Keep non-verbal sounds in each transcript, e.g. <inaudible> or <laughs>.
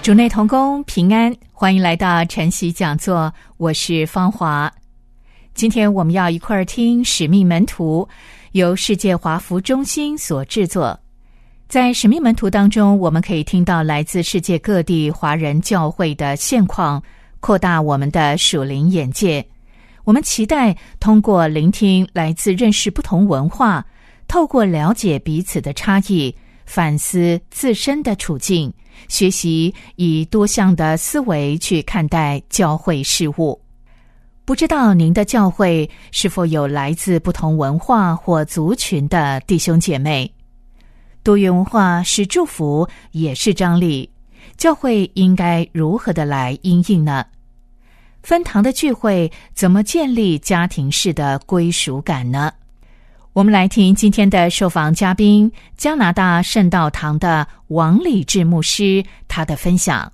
主内同工平安，欢迎来到晨曦讲座，我是芳华。今天我们要一块儿听《使命门徒》，由世界华服中心所制作。在《使命门徒》当中，我们可以听到来自世界各地华人教会的现况，扩大我们的属灵眼界。我们期待通过聆听来自认识不同文化，透过了解彼此的差异，反思自身的处境。学习以多项的思维去看待教会事务。不知道您的教会是否有来自不同文化或族群的弟兄姐妹？多元文化是祝福，也是张力。教会应该如何的来应应呢？分堂的聚会怎么建立家庭式的归属感呢？我们来听今天的受访嘉宾加拿大圣道堂的王礼志牧师他的分享。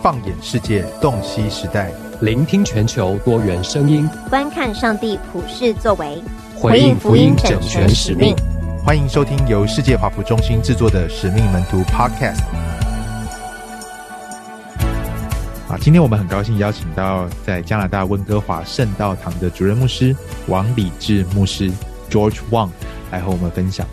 放眼世界，洞悉时代，聆听全球多元声音，观看上帝普世作为，回应福音整全使命。欢迎收听由世界华福中心制作的《使命门徒》Podcast。今天我们很高兴邀请到在加拿大温哥华圣道堂的主任牧师王礼智牧师 George Wang 来和我们分享。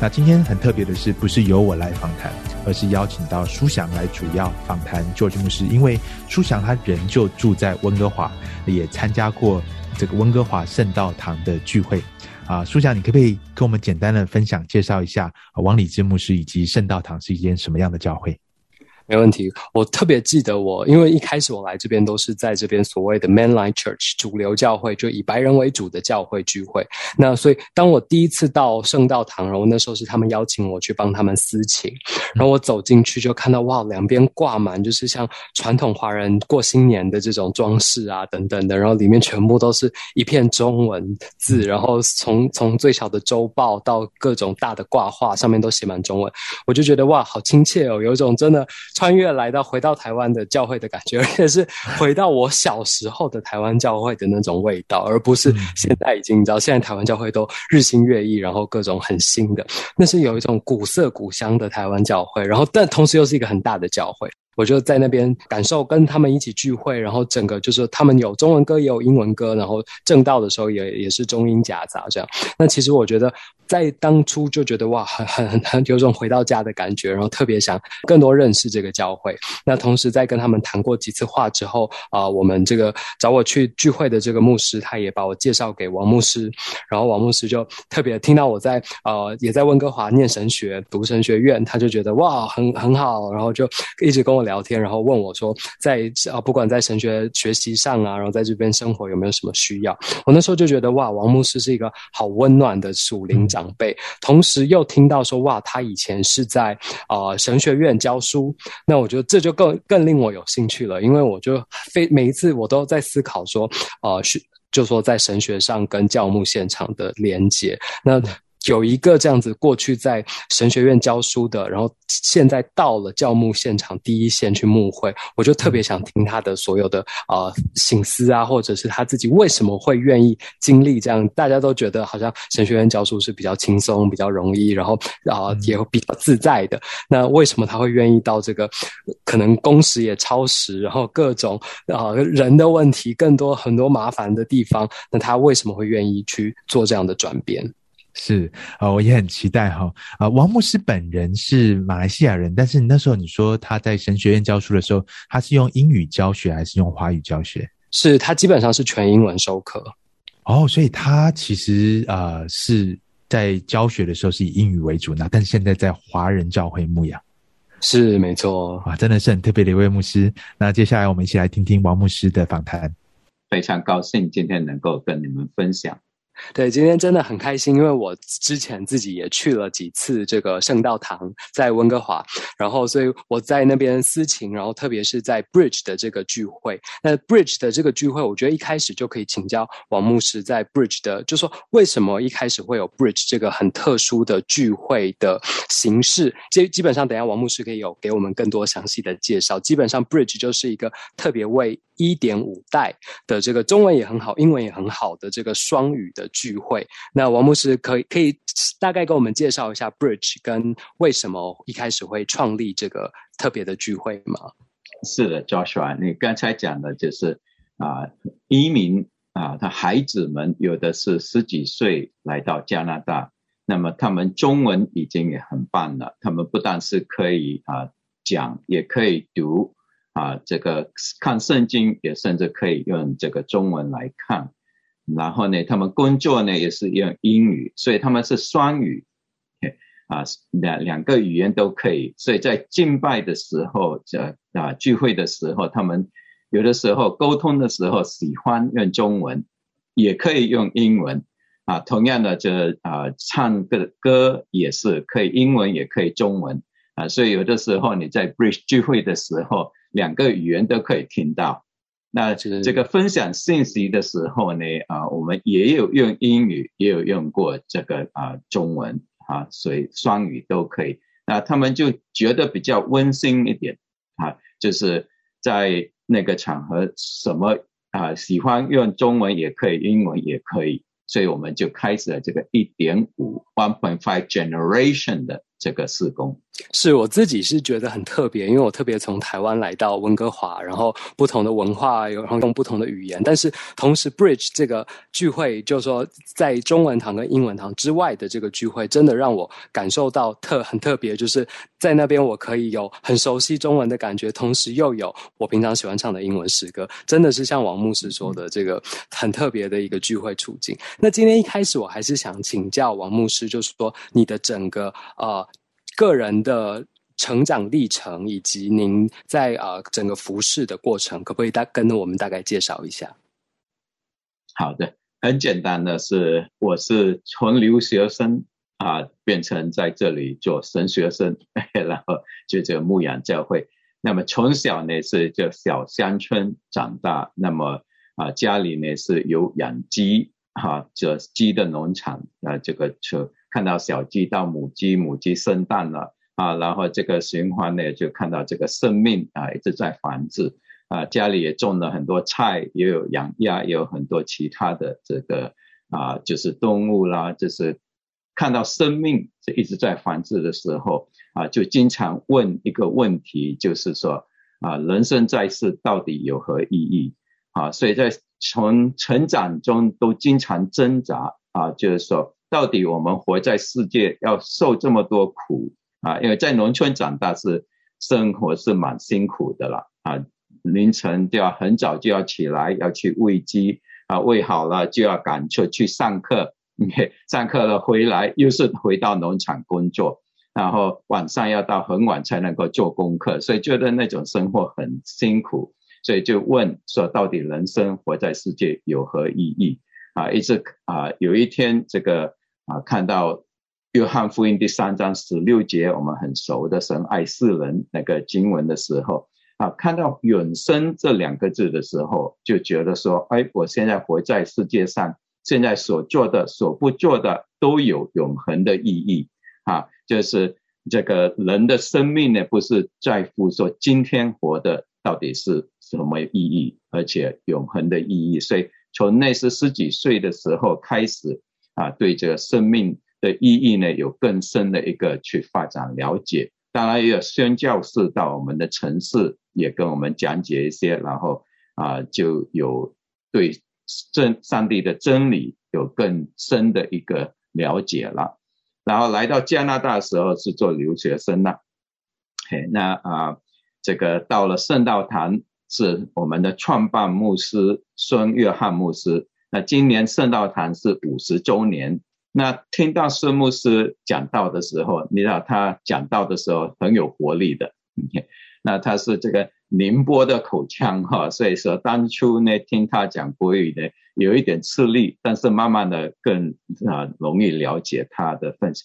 那今天很特别的是，不是由我来访谈，而是邀请到舒祥来主要访谈 George 牧师，因为舒翔他人就住在温哥华，也参加过这个温哥华圣道堂的聚会。啊，舒翔，你可不可以跟我们简单的分享介绍一下王礼智牧师以及圣道堂是一间什么样的教会？没问题，我特别记得我，因为一开始我来这边都是在这边所谓的 mainline church 主流教会，就以白人为主的教会聚会。那所以当我第一次到圣道堂，然后那时候是他们邀请我去帮他们司琴，然后我走进去就看到哇，两边挂满就是像传统华人过新年的这种装饰啊等等的，然后里面全部都是一片中文字，然后从从最小的周报到各种大的挂画上面都写满中文，我就觉得哇，好亲切哦，有一种真的。穿越来到回到台湾的教会的感觉，<laughs> 而且是回到我小时候的台湾教会的那种味道，而不是现在已经你知道，现在台湾教会都日新月异，然后各种很新的，那是有一种古色古香的台湾教会，然后但同时又是一个很大的教会。我就在那边感受，跟他们一起聚会，然后整个就是他们有中文歌也有英文歌，然后正道的时候也也是中英夹杂这样。那其实我觉得在当初就觉得哇，很很很很有种回到家的感觉，然后特别想更多认识这个教会。那同时在跟他们谈过几次话之后啊，我们这个找我去聚会的这个牧师，他也把我介绍给王牧师，然后王牧师就特别听到我在呃也在温哥华念神学读神学院，他就觉得哇很很好，然后就一直跟我聊。天，然后问我说，在啊，不管在神学学习上啊，然后在这边生活有没有什么需要？我那时候就觉得哇，王牧师是一个好温暖的属灵长长辈，同时又听到说哇，他以前是在啊神学院教书，那我觉得这就更更令我有兴趣了，因为我就非每一次我都在思考说，啊，是就说在神学上跟教牧现场的连接，那。有一个这样子过去在神学院教书的，然后现在到了教牧现场第一线去牧会，我就特别想听他的所有的啊心思啊，或者是他自己为什么会愿意经历这样。大家都觉得好像神学院教书是比较轻松、比较容易，然后啊也比较自在的。那为什么他会愿意到这个可能工时也超时，然后各种啊人的问题更多很多麻烦的地方？那他为什么会愿意去做这样的转变？是啊，我也很期待哈啊。王牧师本人是马来西亚人，但是那时候你说他在神学院教书的时候，他是用英语教学还是用华语教学？是他基本上是全英文授课。哦，所以他其实啊是在教学的时候是以英语为主，那但是现在在华人教会牧养。是没错啊，真的是很特别的一位牧师。那接下来我们一起来听听王牧师的访谈。非常高兴今天能够跟你们分享。对，今天真的很开心，因为我之前自己也去了几次这个圣道堂，在温哥华，然后所以我在那边私情，然后特别是在 Bridge 的这个聚会，那 Bridge 的这个聚会，我觉得一开始就可以请教王牧师在 Bridge 的，就说为什么一开始会有 Bridge 这个很特殊的聚会的形式？基基本上，等下王牧师可以有给我们更多详细的介绍。基本上 Bridge 就是一个特别为一点五代的这个中文也很好，英文也很好的这个双语的聚会。那王牧师可以可以大概给我们介绍一下 Bridge 跟为什么一开始会创立这个特别的聚会吗？是的，Joshua，你刚才讲的就是啊，移民啊，他孩子们有的是十几岁来到加拿大，那么他们中文已经也很棒了，他们不但是可以啊讲，也可以读。啊，这个看圣经也甚至可以用这个中文来看，然后呢，他们工作呢也是用英语，所以他们是双语，啊，两两个语言都可以。所以在敬拜的时候，这啊聚会的时候，他们有的时候沟通的时候喜欢用中文，也可以用英文，啊，同样的这啊唱个歌也是可以英文也可以中文，啊，所以有的时候你在 Bridge 聚会的时候。两个语言都可以听到，那这个分享信息的时候呢，啊，我们也有用英语，也有用过这个啊中文啊，所以双语都可以。那他们就觉得比较温馨一点啊，就是在那个场合，什么啊喜欢用中文也可以，英文也可以，所以我们就开始了这个一点五 one point five generation 的。这个施工是我自己是觉得很特别，因为我特别从台湾来到温哥华，然后不同的文化，然后用不同的语言，但是同时 Bridge 这个聚会，就是说在中文堂跟英文堂之外的这个聚会，真的让我感受到特很特别，就是在那边我可以有很熟悉中文的感觉，同时又有我平常喜欢唱的英文诗歌，真的是像王牧师说的这个很特别的一个聚会处境。那今天一开始我还是想请教王牧师，就是说你的整个呃。个人的成长历程，以及您在啊整个服饰的过程，可不可以大跟我们大概介绍一下？好的，很简单的是，我是从留学生啊变成在这里做神学生，<laughs> 然后就这个牧羊教会。那么从小呢是就小乡村长大，那么啊家里呢是有养鸡哈，这鸡的农场啊这个车。看到小鸡到母鸡，母鸡生蛋了啊，然后这个循环呢，就看到这个生命啊一直在繁殖啊，家里也种了很多菜，也有养鸭，也有很多其他的这个啊，就是动物啦，就是看到生命是一直在繁殖的时候啊，就经常问一个问题，就是说啊，人生在世到底有何意义啊？所以在从成长中都经常挣扎啊，就是说。到底我们活在世界要受这么多苦啊？因为在农村长大是生活是蛮辛苦的了啊，凌晨就要很早就要起来要去喂鸡啊，喂好了就要赶出去上课，<laughs> 上课了回来又是回到农场工作，然后晚上要到很晚才能够做功课，所以觉得那种生活很辛苦，所以就问说到底人生活在世界有何意义啊？一直啊有一天这个。啊，看到约翰福音第三章十六节，我们很熟的神爱世人那个经文的时候，啊，看到永生这两个字的时候，就觉得说，哎，我现在活在世界上，现在所做的、所不做的都有永恒的意义啊，就是这个人的生命呢，不是在乎说今天活的到底是什么意义，而且永恒的意义。所以从那时十几岁的时候开始。啊，对这个生命的意义呢，有更深的一个去发展了解。当然，也有宣教士到我们的城市，也跟我们讲解一些，然后啊，就有对真上帝的真理有更深的一个了解了。然后来到加拿大的时候是做留学生呐。嘿，那啊，这个到了圣道堂是我们的创办牧师孙约翰牧师。那今年圣道堂是五十周年。那听到孙牧师讲道的时候，你知道他讲道的时候很有活力的。那他是这个宁波的口腔哈，所以说当初呢听他讲国语呢有一点吃力，但是慢慢的更啊容易了解他的分析。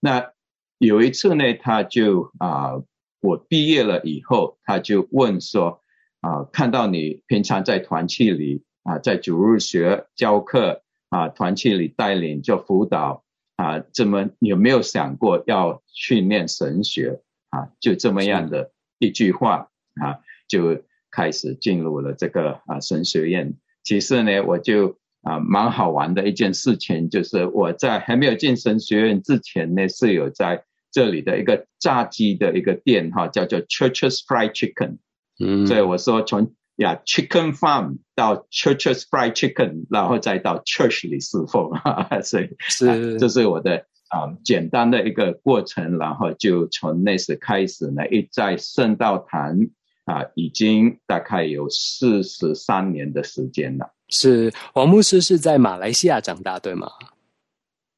那有一次呢，他就啊我毕业了以后，他就问说啊看到你平常在团契里啊在主日学教课啊团契里带领做辅导啊，这么有没有想过要训练神学啊？就这么样的一句话。啊，就开始进入了这个啊神学院。其实呢，我就啊蛮好玩的一件事情，就是我在还没有进神学院之前呢，是有在这里的一个炸鸡的一个店哈，叫做 Churches Fried Chicken。嗯，所以我说从呀 Chicken Farm 到 Churches Fried Chicken，然后再到 Church 里侍奉，<laughs> 所以是这是我的啊简单的一个过程，然后就从那时开始呢，一在圣道堂。啊，已经大概有四十三年的时间了。是王牧师是在马来西亚长大，对吗？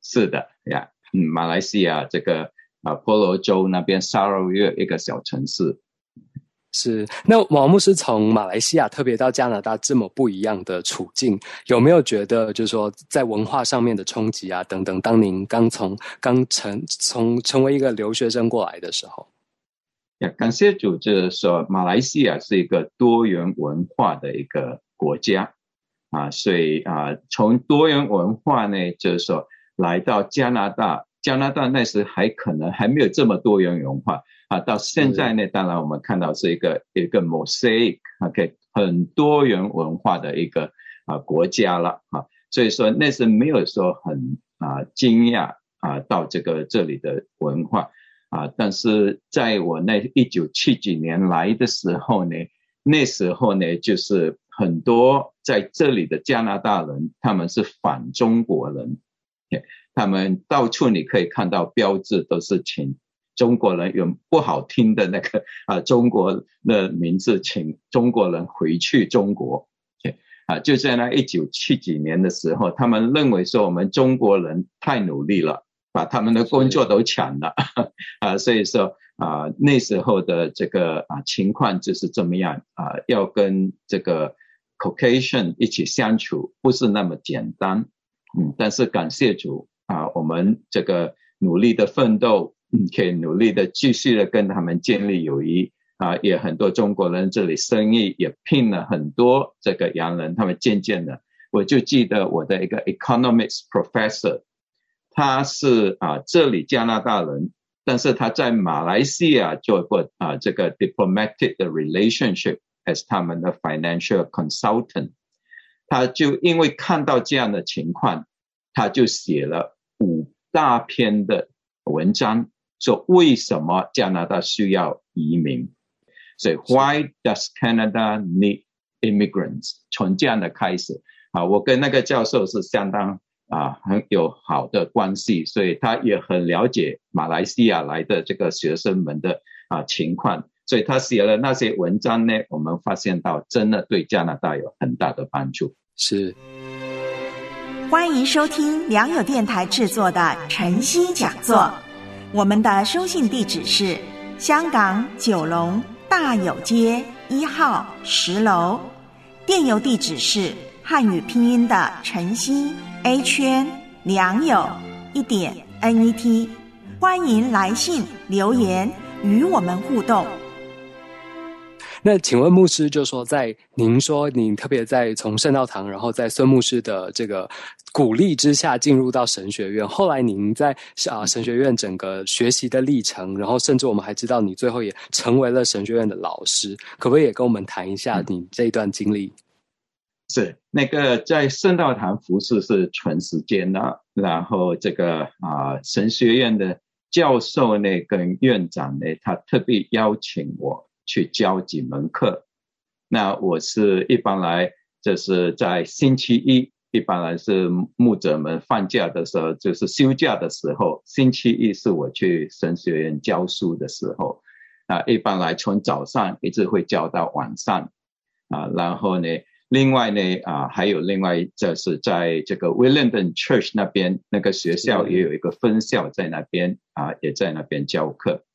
是的呀，嗯，马来西亚这个啊，婆罗洲那边沙捞越一个小城市。是那王牧师从马来西亚特别到加拿大这么不一样的处境，有没有觉得就是说在文化上面的冲击啊等等？当您刚从刚成从成为一个留学生过来的时候。呀，感谢主，就是说，马来西亚是一个多元文化的一个国家啊，所以啊，从多元文化呢，就是说来到加拿大，加拿大那时还可能还没有这么多元文化啊，到现在呢，当然我们看到是一个一个 mosaic，OK，很多元文化的一个啊国家了啊，所以说那是没有说很啊惊讶啊，到这个这里的文化。啊，但是在我那一九七几年来的时候呢，那时候呢，就是很多在这里的加拿大人，他们是反中国人，他们到处你可以看到标志，都是请中国人用不好听的那个 <laughs> 啊中国的名字，请中国人回去中国，啊，就在那一九七几年的时候，他们认为说我们中国人太努力了。把他们的工作都抢了 <laughs> 啊，所以说啊，那时候的这个啊情况就是这么样啊，要跟这个 Caucasian 一起相处不是那么简单，嗯，但是感谢主啊，我们这个努力的奋斗，可以努力的继续的跟他们建立友谊啊，也很多中国人这里生意也聘了很多这个洋人，他们渐渐的，我就记得我的一个 economics professor。他是啊，这里加拿大人，但是他在马来西亚做过啊这个 diplomatic 的 relationship as 他们的 financial consultant。他就因为看到这样的情况，他就写了五大篇的文章，说为什么加拿大需要移民。所以 Why does Canada need immigrants？从这样的开始啊，我跟那个教授是相当。啊，很有好的关系，所以他也很了解马来西亚来的这个学生们的啊情况，所以他写了那些文章呢，我们发现到真的对加拿大有很大的帮助。是，欢迎收听良友电台制作的晨曦讲座，我们的收信地址是香港九龙大有街一号十楼，电邮地址是汉语拼音的晨曦。A 圈良友一点 N E T，欢迎来信留言与我们互动。那请问牧师，就说在您说您特别在从圣道堂，然后在孙牧师的这个鼓励之下进入到神学院，后来您在啊神学院整个学习的历程，然后甚至我们还知道你最后也成为了神学院的老师，可不可以也跟我们谈一下你这一段经历？是那个在圣道堂服侍是全时间的，然后这个啊神学院的教授呢跟院长呢，他特别邀请我去教几门课。那我是一般来就是在星期一，一般来是牧者们放假的时候，就是休假的时候，星期一是我去神学院教书的时候。啊，一般来从早上一直会教到晚上，啊，然后呢。另外呢，啊，还有另外就是在这个 Williamton Church 那边那个学校也有一个分校在那边啊，也在那边教课。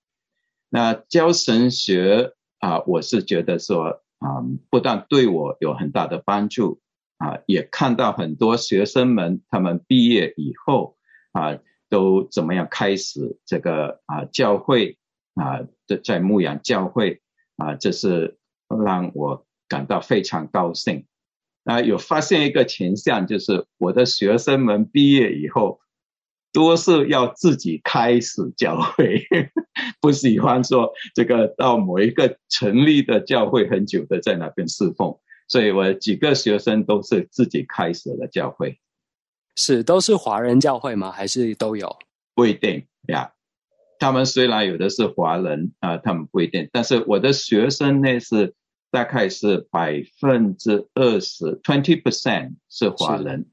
那教神学啊，我是觉得说啊，不但对我有很大的帮助啊，也看到很多学生们他们毕业以后啊，都怎么样开始这个啊教会啊的在牧养教会啊，这是让我感到非常高兴啊。有发现一个现象，就是我的学生们毕业以后。多是要自己开始教会，<laughs> 不喜欢说这个到某一个成立的教会很久的在那边侍奉，所以我几个学生都是自己开始了教会。是都是华人教会吗？还是都有？不一定呀。他们虽然有的是华人啊，他们不一定。但是我的学生呢是大概是百分之二十，twenty percent 是华人。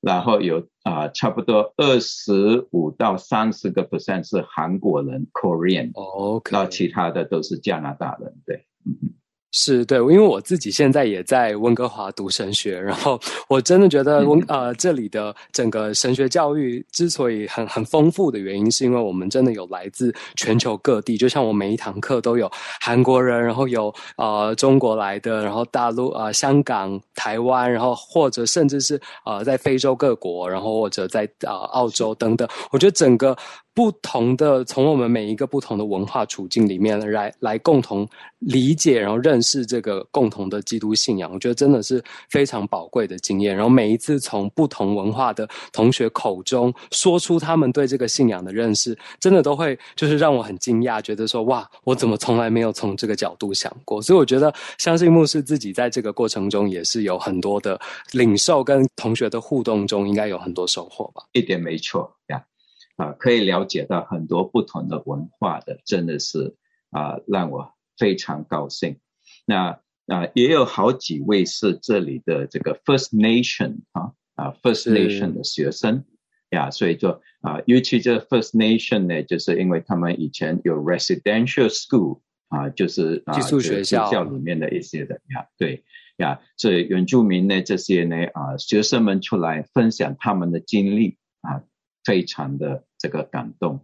然后有啊，差不多二十五到三十个 percent 是韩国人 Korean，OK，那其他的都是加拿大人，对，嗯。是对，因为我自己现在也在温哥华读神学，然后 <laughs> 我真的觉得温呃这里的整个神学教育之所以很很丰富的原因，是因为我们真的有来自全球各地，就像我每一堂课都有韩国人，然后有呃中国来的，然后大陆啊香港、台湾，然后或者甚至是呃在非洲各国，然后或者在啊澳洲等等，我觉得整个。不同的，从我们每一个不同的文化处境里面来来共同理解，然后认识这个共同的基督信仰，我觉得真的是非常宝贵的经验。然后每一次从不同文化的同学口中说出他们对这个信仰的认识，真的都会就是让我很惊讶，觉得说哇，我怎么从来没有从这个角度想过？所以我觉得，相信牧师自己在这个过程中也是有很多的领受，跟同学的互动中应该有很多收获吧？一点没错呀。啊，可以了解到很多不同的文化的，真的是啊，让我非常高兴。那啊，也有好几位是这里的这个 First Nation 啊啊 First Nation 的学生呀，所以就啊，尤其这 First Nation 呢，就是因为他们以前有 Residential School 啊，就是寄宿学校校里面的一些的呀，对呀，所以原住民呢这些呢啊，学生们出来分享他们的经历啊。非常的这个感动，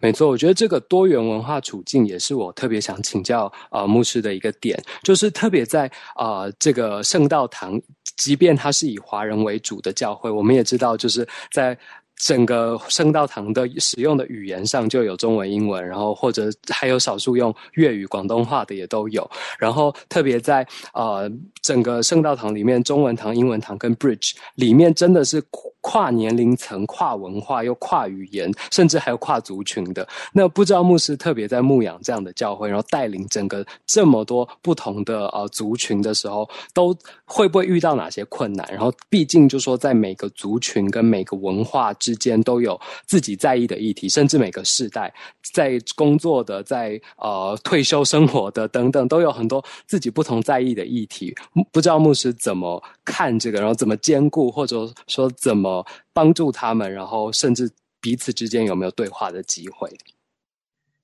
没错，我觉得这个多元文化处境也是我特别想请教啊牧师的一个点，就是特别在啊这个圣道堂，即便它是以华人为主的教会，我们也知道就是在。整个圣道堂的使用的语言上就有中文、英文，然后或者还有少数用粤语、广东话的也都有。然后特别在呃整个圣道堂里面，中文堂、英文堂跟 Bridge 里面真的是跨年龄层、跨文化又跨语言，甚至还有跨族群的。那不知道牧师特别在牧养这样的教会，然后带领整个这么多不同的呃族群的时候，都会不会遇到哪些困难？然后毕竟就说在每个族群跟每个文化之之间都有自己在意的议题，甚至每个世代在工作的、在呃退休生活的等等，都有很多自己不同在意的议题。不知道牧师怎么看这个，然后怎么兼顾，或者说怎么帮助他们，然后甚至彼此之间有没有对话的机会？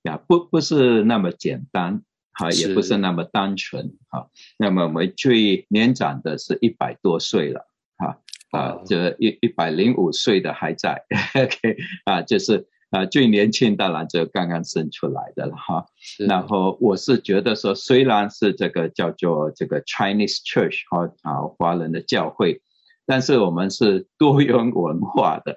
呀，不不是那么简单，哈，也不是那么单纯，哈。那么我们最年长的是一百多岁了，哈。啊，这一一百零五岁的还在，OK，啊，就是啊，最年轻当然就刚刚生出来的了哈。然后我是觉得说，虽然是这个叫做这个 Chinese Church 哈啊华人的教会，但是我们是多元文化的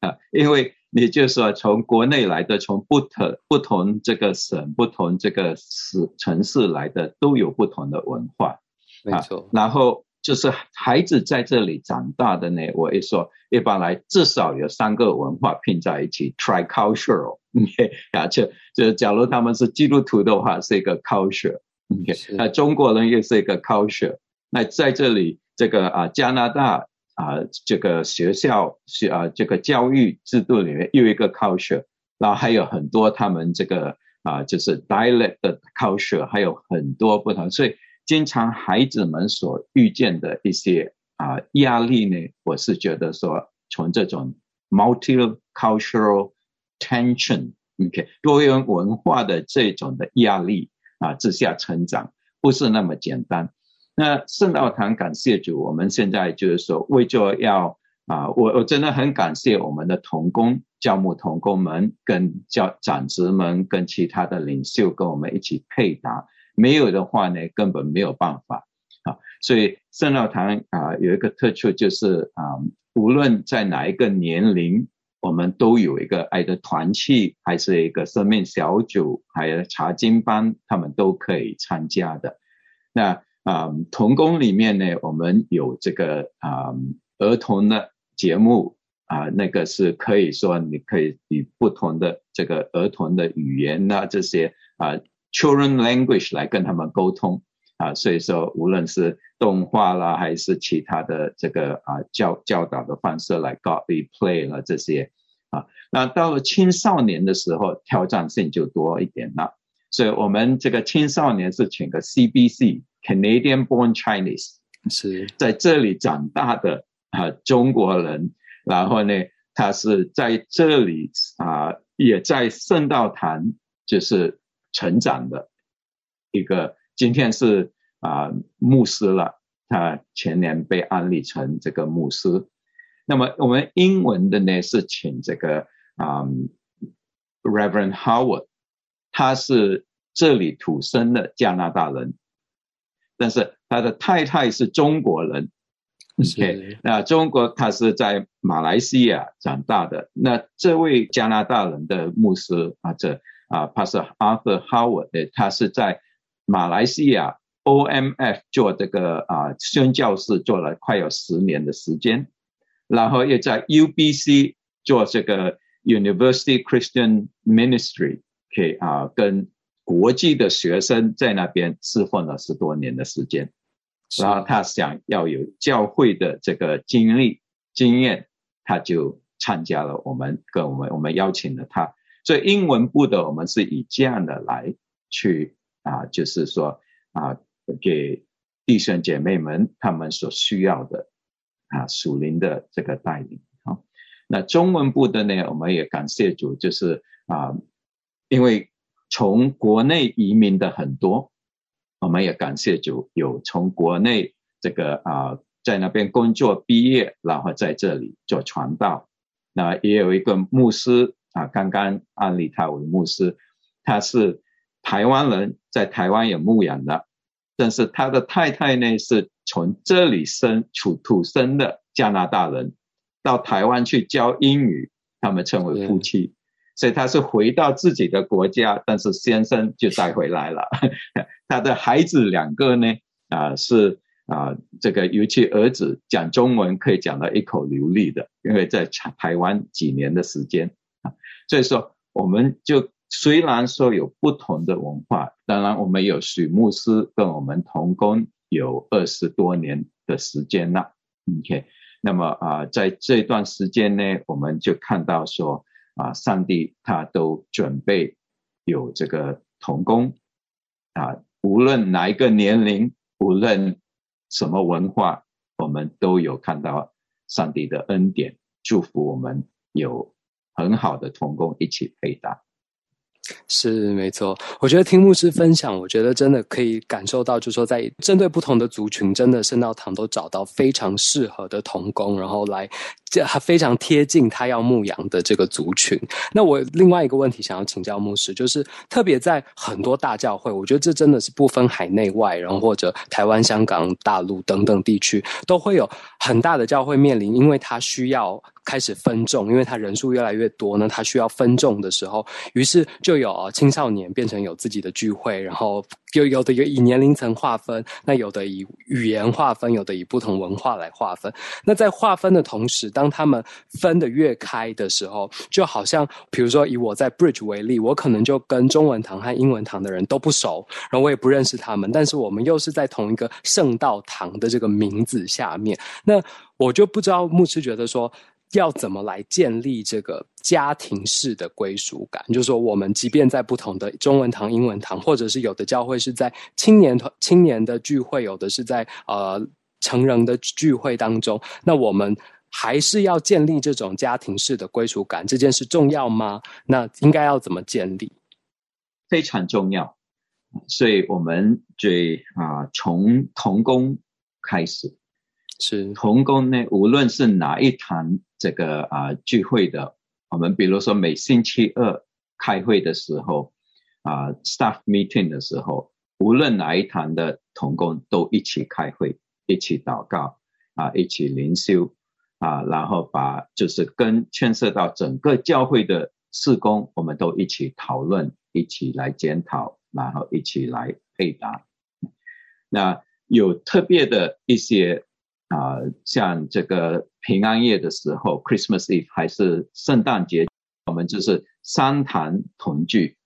啊，因为你就说从国内来的，从不同不同这个省、不同这个市城市来的，都有不同的文化，没错。然后。就是孩子在这里长大的呢，我一说，一般来至少有三个文化拼在一起，tricultural。<laughs> OK，啊，就就假如他们是基督徒的话，是一个 culture。OK，那中国人又是一个 culture。那在这里，这个啊加拿大啊这个学校是啊这个教育制度里面又一个 culture，然后还有很多他们这个啊就是 dialect 的 culture，还有很多不同，所以。经常孩子们所遇见的一些啊压力呢，我是觉得说，从这种 multicultural tension，OK，多元文化的这种的压力啊之下成长，不是那么简单。那圣道堂感谢主，我们现在就是说，为着要啊，我我真的很感谢我们的童工、教牧童工们，跟教长子们，跟其他的领袖跟我们一起配搭。没有的话呢，根本没有办法啊。所以圣道堂啊有一个特殊就是啊，无论在哪一个年龄，我们都有一个爱的团契，还是一个生命小组，还有查经班，他们都可以参加的。那啊，童工里面呢，我们有这个啊儿童的节目啊，那个是可以说你可以以不同的这个儿童的语言呐这些啊 children language 来跟他们沟通。啊，所以说无论是动画啦，还是其他的这个啊教教导的方式来 be play 了这些。啊，那到了青少年的时候，挑战性就多一点了。所以我们这个青少年是请个 CBC Canadian Born Chinese 是。在这里长大的啊中国人，然后呢，他是在这里啊也在圣道堂就是成长的一个，今天是啊牧师了，他前年被安利成这个牧师。那么我们英文的呢是请这个啊 Reverend Howard。他是这里土生的加拿大人，但是他的太太是中国人。OK，那中国他是在马来西亚长大的。那这位加拿大人的牧师啊，这啊，他是 Arthur Howard，他是在马来西亚 OMF 做这个啊宣教士，做了快有十年的时间，然后又在 UBC 做这个 University Christian Ministry。可以啊，跟国际的学生在那边侍奉了十多年的时间，然后他想要有教会的这个经历经验，他就参加了我们跟我们我们邀请了他，所以英文部的我们是以这样的来去啊，就是说啊，给弟兄姐妹们他们所需要的啊属灵的这个带领啊，那中文部的呢，我们也感谢主，就是啊。因为从国内移民的很多，我们也感谢主有从国内这个啊在那边工作毕业，然后在这里做传道。那也有一个牧师啊，刚刚安利他为牧师，他是台湾人，在台湾有牧养的，但是他的太太呢是从这里生土土生的加拿大人，到台湾去教英语，他们称为夫妻。所以他是回到自己的国家，但是先生就带回来了。<laughs> 他的孩子两个呢，啊是啊这个尤其儿子讲中文可以讲到一口流利的，因为在台台湾几年的时间啊。所以说，我们就虽然说有不同的文化，当然我们有许牧师跟我们同工有二十多年的时间了。OK，那么啊在这段时间呢，我们就看到说。啊，上帝他都准备有这个童工啊，无论哪一个年龄，无论什么文化，我们都有看到上帝的恩典，祝福我们有很好的童工一起配搭。是没错，我觉得听牧师分享，我觉得真的可以感受到，就是说在针对不同的族群，真的圣道堂都找到非常适合的童工，然后来这还非常贴近他要牧养的这个族群。那我另外一个问题想要请教牧师，就是特别在很多大教会，我觉得这真的是不分海内外，然后或者台湾、香港、大陆等等地区，都会有很大的教会面临，因为他需要。开始分众，因为他人数越来越多呢，他需要分众的时候，于是就有青少年变成有自己的聚会，然后有有的有以年龄层划分，那有的以语言划分，有的以不同文化来划分。那在划分的同时，当他们分的越开的时候，就好像比如说以我在 Bridge 为例，我可能就跟中文堂和英文堂的人都不熟，然后我也不认识他们，但是我们又是在同一个圣道堂的这个名字下面，那我就不知道牧师觉得说。要怎么来建立这个家庭式的归属感？就是说，我们即便在不同的中文堂、英文堂，或者是有的教会是在青年团、青年的聚会，有的是在呃成人的聚会当中，那我们还是要建立这种家庭式的归属感，这件事重要吗？那应该要怎么建立？非常重要，所以我们最啊从童工开始。是童工呢，无论是哪一堂这个啊聚会的，我们比如说每星期二开会的时候啊，staff meeting 的时候，无论哪一堂的同工都一起开会，一起祷告啊，一起灵修啊，然后把就是跟牵涉到整个教会的事工，我们都一起讨论，一起来检讨，然后一起来配搭。那有特别的一些啊，像这个平安夜的时候，Christmas Eve 还是圣诞节，我们就是三堂同聚。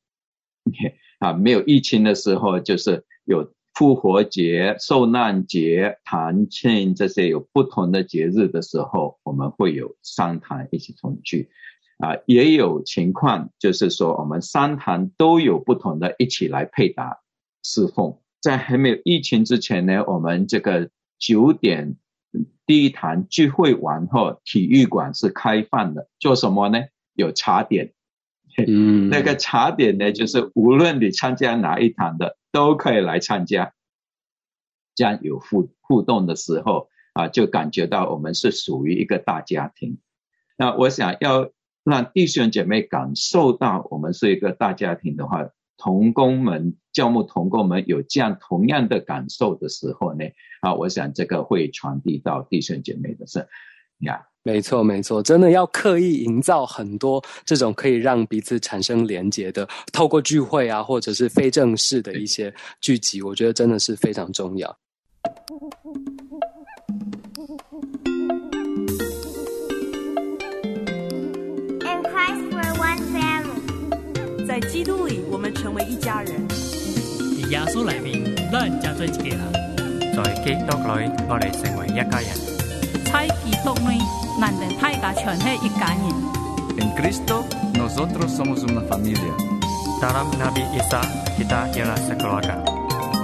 <laughs> 啊，没有疫情的时候，就是有复活节、受难节、弹庆这些有不同的节日的时候，我们会有三堂一起同聚。啊，也有情况就是说，我们三堂都有不同的一起来配搭侍奉。在还没有疫情之前呢，我们这个九点第一堂聚会完后，体育馆是开放的，做什么呢？有茶点。嗯，<laughs> 那个茶点呢，就是无论你参加哪一堂的，都可以来参加。这样有互互动的时候啊，就感觉到我们是属于一个大家庭。那我想要让弟兄姐妹感受到我们是一个大家庭的话，同工们、教牧同工们有这样同样的感受的时候呢，啊，我想这个会传递到弟兄姐妹的是呀。没错，没错，真的要刻意营造很多这种可以让彼此产生连结的，透过聚会啊，或者是非正式的一些聚集，我觉得真的是非常重要。在基督里，我们成为一家人。耶稣来临，咱加做一家人。在基督里，我哋成为一家人。在基督里。难得大家全是一家人。En Cristo nosotros somos una familia. Dalam Nabi Isa kita ialah sekeluarga.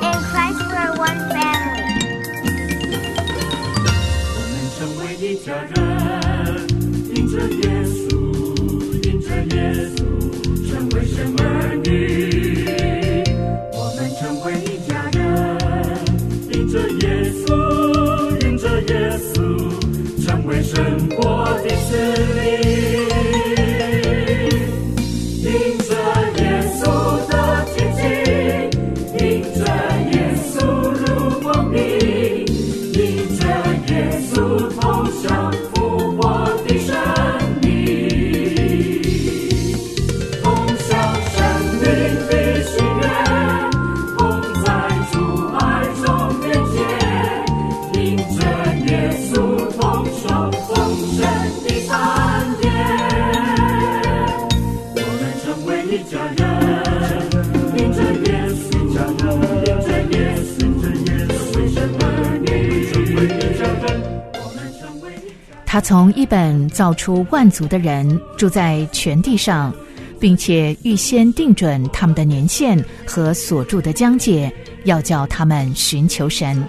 In Christ we're one family. 我们成为一家人，因着耶稣，因着耶稣，成为神儿女。still 他从一本造出万族的人住在全地上，并且预先定准他们的年限和所住的疆界，要叫他们寻求神。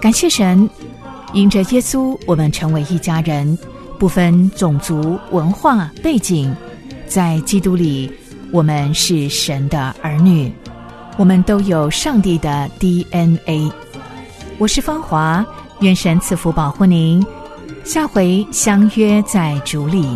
感谢神，因着耶稣，我们成为一家人，不分种族、文化背景，在基督里，我们是神的儿女，我们都有上帝的 DNA。我是芳华，愿神赐福保护您。下回相约在竹里。